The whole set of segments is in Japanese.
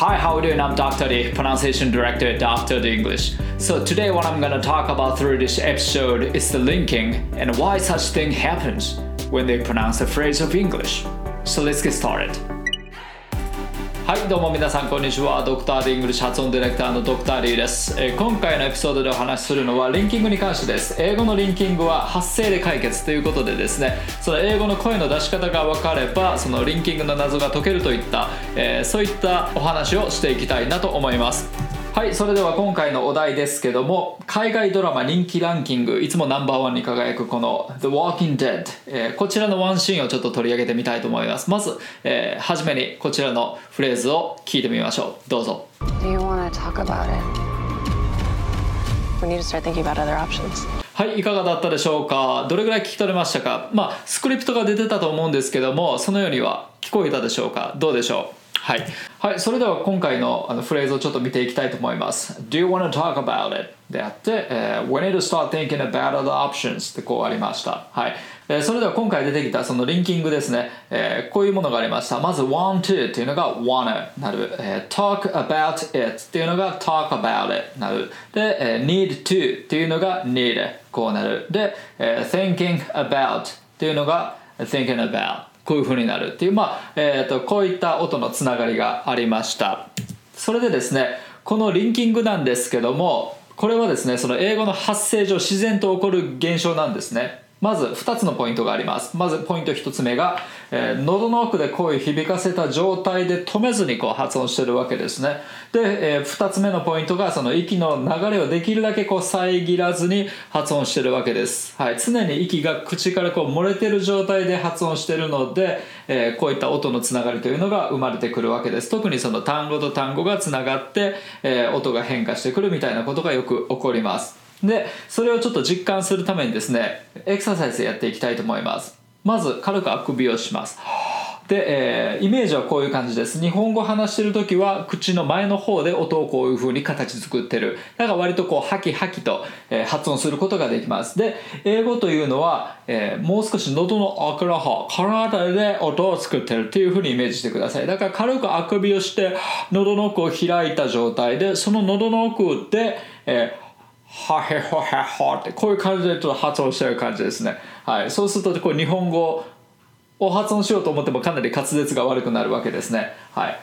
Hi, how are you doing? I'm Dr. D, pronunciation director at Dr. D English. So today what I'm gonna talk about through this episode is the linking and why such thing happens when they pronounce a phrase of English. So let's get started. はいどうも皆さんこんにちは。 Dr. D English 発音ディレクターの Dr. D です、えー今回のエピソードでお話しするのはリンキングに関してです。英語のリンキングは発声で解決ということでですね。その英語の声の出し方が分かればそのリンキングの謎が解けるといった、えーそういったお話をしていきたいなと思います。はいそれでは今回のお題ですけども海外ドラマ人気ランキングいつもナンバーワンに輝くこの「The Walking Dead、えーこちらのワンシーンをちょっと取り上げてみたいと思います。まず、えー初めにこちらのフレーズを聞いてみましょう。どうぞ。Do you want to talk about it? We need to start thinking about other options. はいいかがだったでしょうか？どれぐらい聞き取れましたか？まあスクリプトが出てたと思うんですけどもそのようには聞こえたでしょうか？どうでしょう？はい、はい、それでは今回のあのフレーズをちょっと見ていきたいと思います Do you want to talk about it? であって、えー We need to start thinking about other options ってこうありましたはいえーそれでは今回出てきたそのリンキングですね、えーこういうものがありましたまず want to っていうのが wanna なる、えー talk about it っていうのが talk about it なるで、えー need to っていうのが need こうなるで、えー thinking about っていうのが thinking about こういう風になるっていうまあ、えー、とこういった音のつながりがありました。それでですねこのリンキングなんですけどもこれはですねその英語の発生上自然と起こる現象なんですね。まず2つのポイントがあります。まずポイント1つ目が、えー喉の奥で声を響かせた状態で止めずにこう発音してるわけですね。で、え2つ目のポイントがその息の流れをできるだけこう遮らずに発音してるわけです、はい、常に息が口からこう漏れてる状態で発音してるので、えーこういった音のつながりというのが生まれてくるわけです。特にその単語と単語がつながって、えー音が変化してくるみたいなことがよく起こります。でそれをちょっと実感するためにですねエクササイズやっていきたいと思います。まず軽くあくびをします。で、えーイメージはこういう感じです。日本語話してる時は口の前の方で音をこういう風に形作ってる。だから割とこうハキハキと、えー発音することができます。で英語というのは、えーもう少し喉の奥の方この辺りで音を作ってるっていう風にイメージしてください。だから軽くあくびをして喉の奥を開いた状態でその喉の奥で、えーはへほへほってこういう感じでちょっと発音してる感じですね。はい、そうするとこう日本語を発音しようと思ってもかなり滑舌が悪くなるわけですね。はい。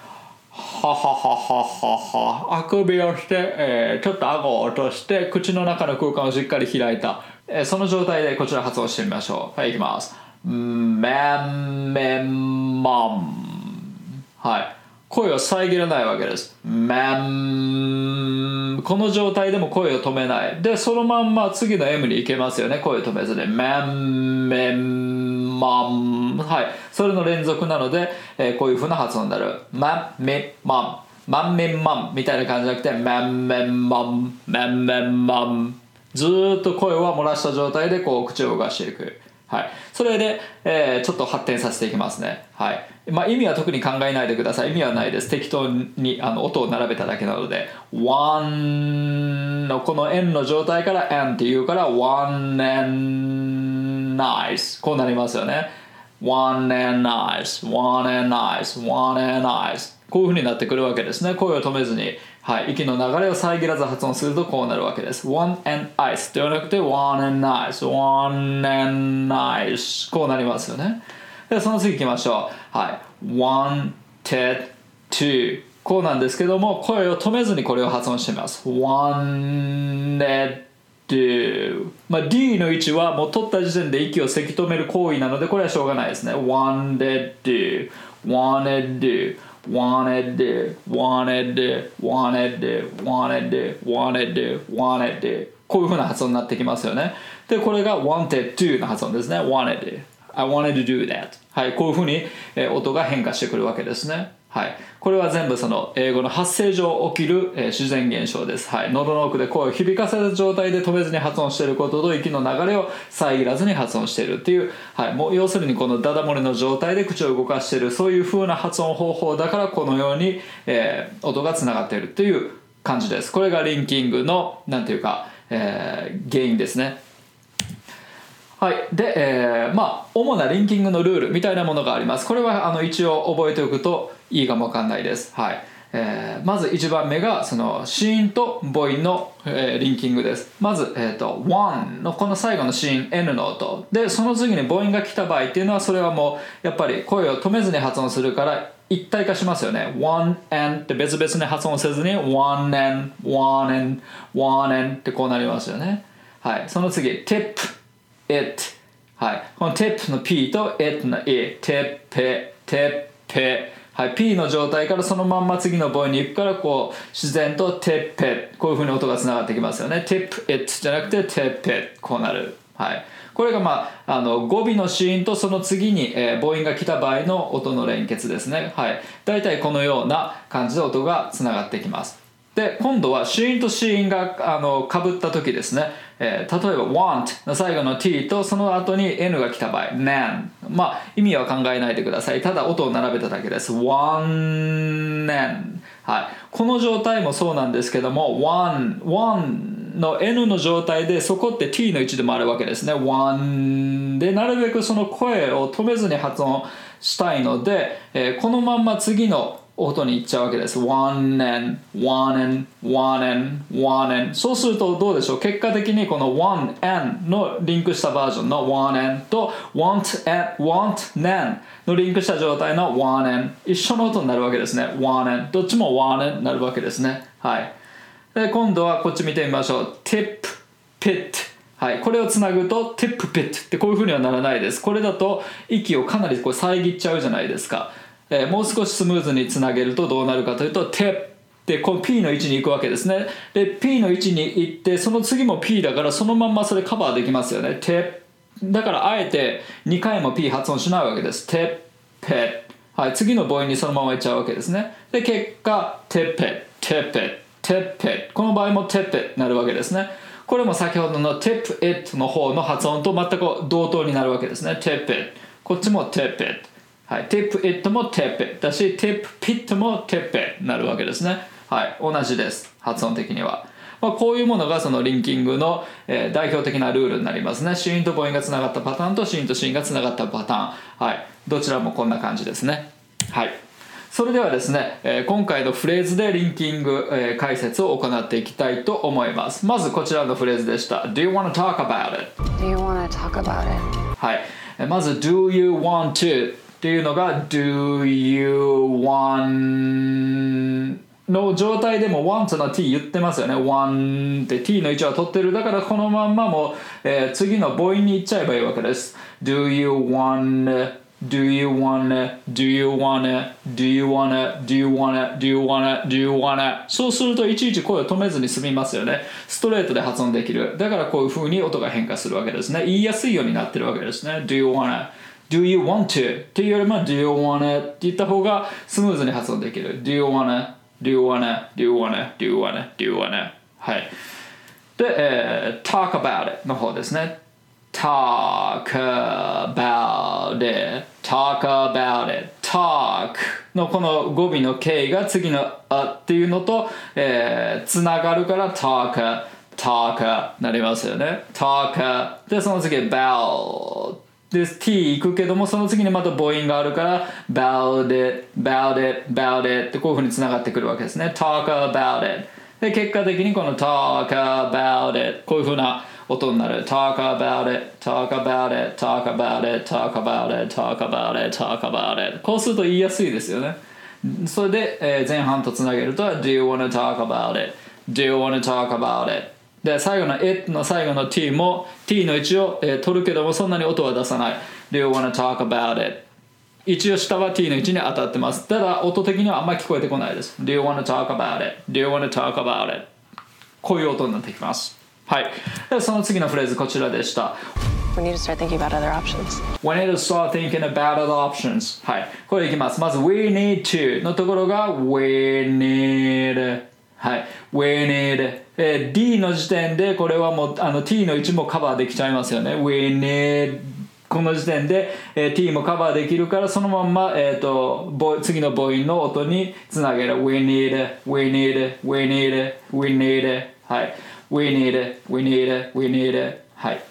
ははははははあくびをして、えーちょっと顎を落として口の中の空間をしっかり開いた、えーその状態でこちら発音してみましょうはいいきますめんめんまんはい声を遮らないわけです。めんこの状態でも声を止めない。でそのまんま次の M に行けますよね。声を止めずに。めんめんまんはい。それの連続なので、えーこういう風な発音になる。まんめまんまんめんまんみたいな感じじゃなくてめんめんまんめんめんまんずーっと声は漏らした状態でこう口を動かしていく。はい、それで、えーちょっと発展させていきますね、はい。まあ、意味は特に考えないでください。意味はないです。適当にあの音を並べただけなので。one のこの N の状態から N っていうから one and nice こうなりますよね。one and nice one and nice one and nice こういう風になってくるわけですね。声を止めずに、はい、息の流れを遮らず発音するとこうなるわけです。One and ice ではなくて one and nice one and nice こうなりますよね。でその次行きましょう。はい。One t two こうなんですけども声を止めずにこれを発音してみます。One and do まあ D の位置はもう取った時点で息をせき止める行為なのでこれはしょうがないですね。One and do one and do wanted to, wanted to, wanted to, wanted to, wanted to, wanted to こういうふうな発音になってきますよねでこれが wanted to の発音ですね wanted to I wanted to do that はいこういうふうに音が変化してくるわけですねはい。これは全部その英語の発声上起きるえー自然現象です。はい。喉の奥で声を響かせた状態で止めずに発音していることと息の流れを遮らずに発音しているっていう、はい、もう要するにこのダダ漏れの状態で口を動かしているそういう風な発音方法だからこのように、えー音がつながっているっていう感じです。これがリンキングのなんていうか、えー原因ですね。はい。で、えーまあ主なリンキングのルールみたいなものがあります。これはあの一応覚えておくといいかもわかんないです。はい。えーまず1番目がその子音と母音の、えーリンキングです。まず、えー、と one のこの最後の子音 N の音。でその次に母音が来た場合っていうのはそれはもうやっぱり声を止めずに発音するから一体化しますよね。one and って別々に発音せずに one and one and one and ってこうなりますよね。はい。その次 tip it はい。この tip の P と it の E tip it tip it はい、P の状態からそのまんま次の母音に行くからこう自然と tip it こういうふうに音がつながってきますよね。tip it じゃなくて tip it こうなる。はい。これが、まあ、あの語尾のシーンとその次に、えー母音が来た場合の音の連結ですね。はい。大体このような感じで音がつながってきます。で今度は子音と子音があの被った時ですね、えー例えば want の最後の t とその後に n が来た場合 nan まあ意味は考えないでください。ただ音を並べただけです。one nan はい。この状態もそうなんですけども one one の n の状態でそこって t の位置でもあるわけですね。one でなるべくその声を止めずに発音したいので、えーこのまんま次の音に行っちゃうわけです。one and one and one and one and そうするとどうでしょう？結果的にこの one and のリンクしたバージョンの one and と want and want nan のリンクした状態の one and 一緒の音になるわけですね。one and どっちも one and になるわけですね。はい。で今度はこっち見てみましょう tip pit はい、これをつなぐと tip pit ってこういうふうにはならないですこれだと息をかなりこう遮っちゃうじゃないですか、えーもう少しスムーズにつなげるとどうなるかというと tip でこの P の位置に行くわけですね。で P の位置に行ってその次も P だからそのまんまそれカバーできますよね。tip だからあえて2回も P 発音しないわけです。tip pit はい、次の母音にそのままいっちゃうわけですね。で結果 tip it tip it tip it この場合も tip it になるわけですね。これも先ほどの tip it の方の発音と全く同等になるわけですね。tip it こっちも tip it はい tip it も tip it だし tip pit も tip it になるわけですねはい同じです発音的にはまあ、こういうものがそのリンキングの、えー代表的なルールになりますね。子音と母音がつながったパターンと子音と子音がつながったパターン。はい。どちらもこんな感じですね。はい。それではですね、えー今回のフレーズでリンキング、えー解説を行っていきたいと思います。まずこちらのフレーズでした。Do you want to talk about it? Do you want to talk about it? はい、えまず Do you want to っていうのが Do you want の状態でも want の t 言ってますよね want って t の位置は取ってるだからこのまんまも、えー次の母音に行っちゃえばいいわけです Do you want Do you wanna, do you wanna, do you wanna, do you wanna, do you wanna, do you wanna そうするといちいち声を止めずに済みますよね。ストレートで発音できる。だからこういう風に音が変化するわけですね。言いやすいようになってるわけですね。Do you wanna, do you want to っていうよりも Do you wanna って言った方がスムーズに発音できる。Do you wanna, do you wanna, do you wanna, do you wanna, do you wanna はい。で、えー talk about it の方ですね。talk about it talk about it talk のこの語尾の K が次の「あ」っていうのと、えーつながるから talk talk なりますよね talk でその次 about で t 行くけどもその次にまた母音があるから about it about it about it ってこういうふうにつながってくるわけですね talk about it で結果的にこの talk about it こういうふうな音になる talk about it talk about it talk about it talk about it talk about it talk about it こうすると言いやすいですよねそれで、えー前半とつなげると do you wanna talk about it do you wanna talk about it で最後の it の最後の t も t の位置を、えー取るけどもそんなに音は出さない do you wanna talk about it 一応下は t の位置に当たってますただ音的にはあんまり聞こえてこないです do you wanna talk about it do you wanna talk about it こういう音になってきますはいでその次のフレーズこちらでした We need to start thinking about other options. We need to start thinking about other options はいこれいきますまず We need to のところが We need はい。We need えー D の時点でこれはもうあの T の位置もカバーできちゃいますよね。We need この時点で、えー T もカバーできるからそのまんま、えー、と母次の母音の音につなげる。We need We need We need We need はい。We need We need We need はい。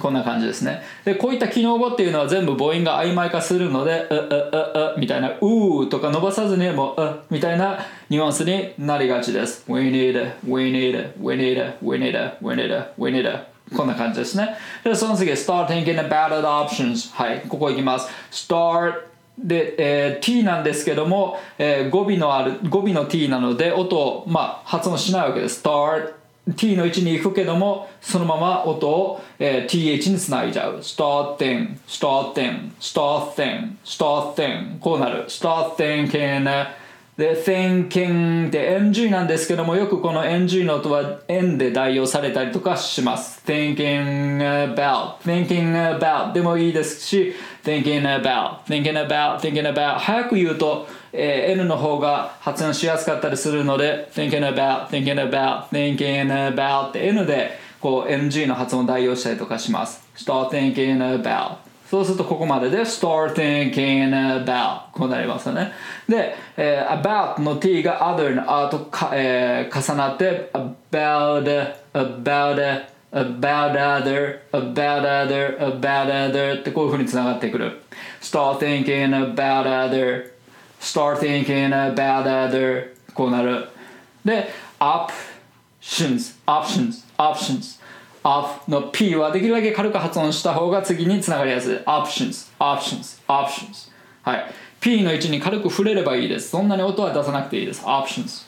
こんな感じですね。でこういった機能語っていうのは全部母音が曖昧化するので「うううう」みたいな「うー」とか伸ばさずにもう「う」みたいなニュアンスになりがちです。We need it, we need it, we need it, we need it, we need it, we need it. こんな感じですね。でその次 Start thinking about the options. はいここいきます。Start で、えー、t なんですけども、えー、語尾のある語尾の t なので音を、まあ、発音しないわけです。start t の位置に行くけどもそのまま音を、えー、th につないじゃう starting starting starting starting こうなる start thinking で thinking で ng なんですけどもよくこの ng の音は n で代用されたりとかします thinking about thinking about でもいいですし thinking about thinking about thinking about 早く言うとえー、N の方が発音しやすかったりするので thinking about thinking about thinking about って N でこう NG の発音を代用したりとかします start thinking about そうするとここまでで start thinking about こうなりますよねで、えー、about の t が other の a とか、えー、重なって about about about other about other about other ってこういうふうにつながってくる start thinking about other start thinking about other こうなるで options options options of の P はできるだけ軽く発音した方が次につながりやすい options options options はい P の位置に軽く触れればいいですそんなに音は出さなくていいです options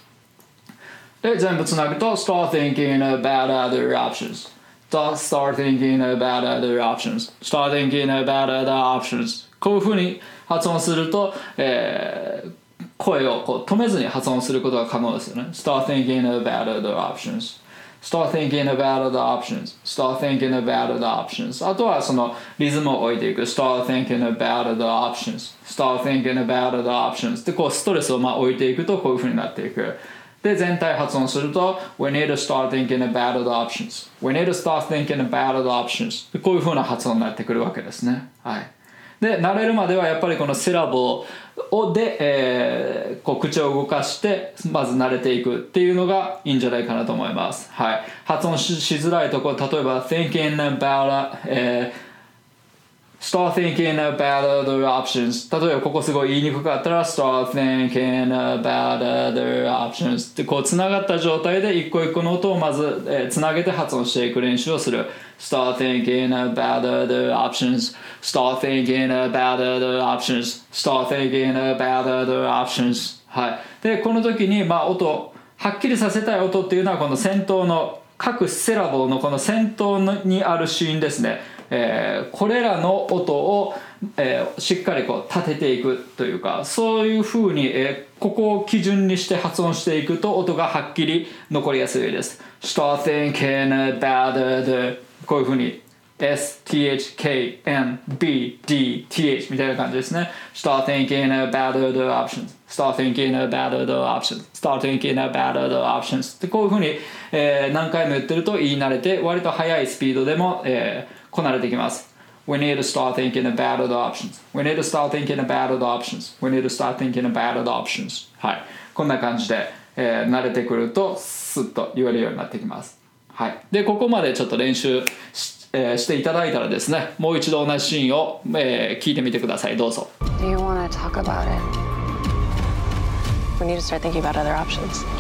で全部つなぐと start thinking about other options start thinking about other options start thinking about other options こういうふうに発音すると、えー、声をこう止めずに発音することが可能ですよね start thinking about other options start thinking about the options start thinking about the options あとはそのリズムを置いていく start thinking about the options start thinking about the options でこうストレスをまあ置いていくとこういうふうになっていくで全体発音すると We need to start thinking about the options We need to start thinking about the options こういうふうな発音になってくるわけですねはいで慣れるまではやっぱりこのセラボをで、えー、こう口を動かしてまず慣れていくっていうのがいいんじゃないかなと思います、はい、発音しづらいところ例えば thinking about、えー start thinking about other options 例えばここすごい言いにくかったら start thinking about other options ってこうつながった状態で一個一個の音をまず、えー、つなげて発音していく練習をする start thinking about other options start thinking about other options start thinking about other options はいでこの時にまあ音はっきりさせたい音っていうのはこの先頭の各セラボのこの先頭にあるシーンですねえー、これらの音を、えー、しっかりこう立てていくというかそういうふうに、えー、ここを基準にして発音していくと音がはっきり残りやすいです Start thinking about the こういうふうに STHKNBDTH みたいな感じですね Start thinking about the options Start thinking about the options Start thinking about the options でこういうふうに、えー、何回も言ってると言い慣れて割と速いスピードでも、えー、こなれてきます We need to start thinking about the options. We need to start thinking about the options. We need to start thinking about the options. はい。こんな感じで、えー、慣れてくるとスッと言えるようになってきます。はい。で、ここまでちょっと練習し,、えー、していただいたらですね、もう一度同じシーンを、えー、聞いてみてください。どうぞ。Do you want to talk about it?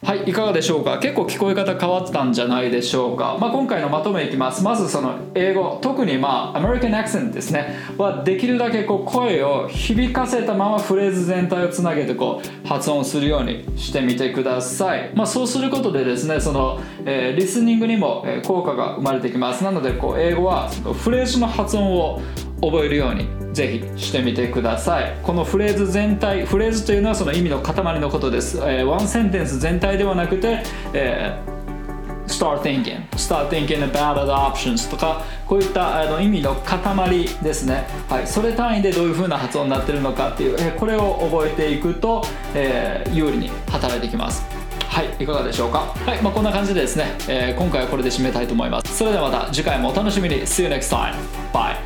はいいかがでしょうか？結構聞こえ方変わったんじゃないでしょうか、まあ、今回のまとめいきます。まずその英語。特にまあアメリカンアクセントですね。はできるだけこう声を響かせたままフレーズ全体をつなげてこう発音するようにしてみてください、まあ、そうすることでですねその、えー、リスニングにも効果が生まれてきます。なのでこう英語はフレーズの発音を覚えるようにぜひしてみてください。このフレーズ全体フレーズというのはその意味の塊のことです、えー、ワンセンテンス全体ではなくて、えー start thinking start thinking about the options とかこういったあの意味の塊ですね、はい、それ単位でどういう風な発音になってるのかっていう、えこれを覚えていくと、えー、有利に働いてきます。はい。いかがでしょうか？はい、まあ、こんな感じでですね、えー、今回はこれで締めたいと思います。それではまた次回もお楽しみに。See you next time. Bye.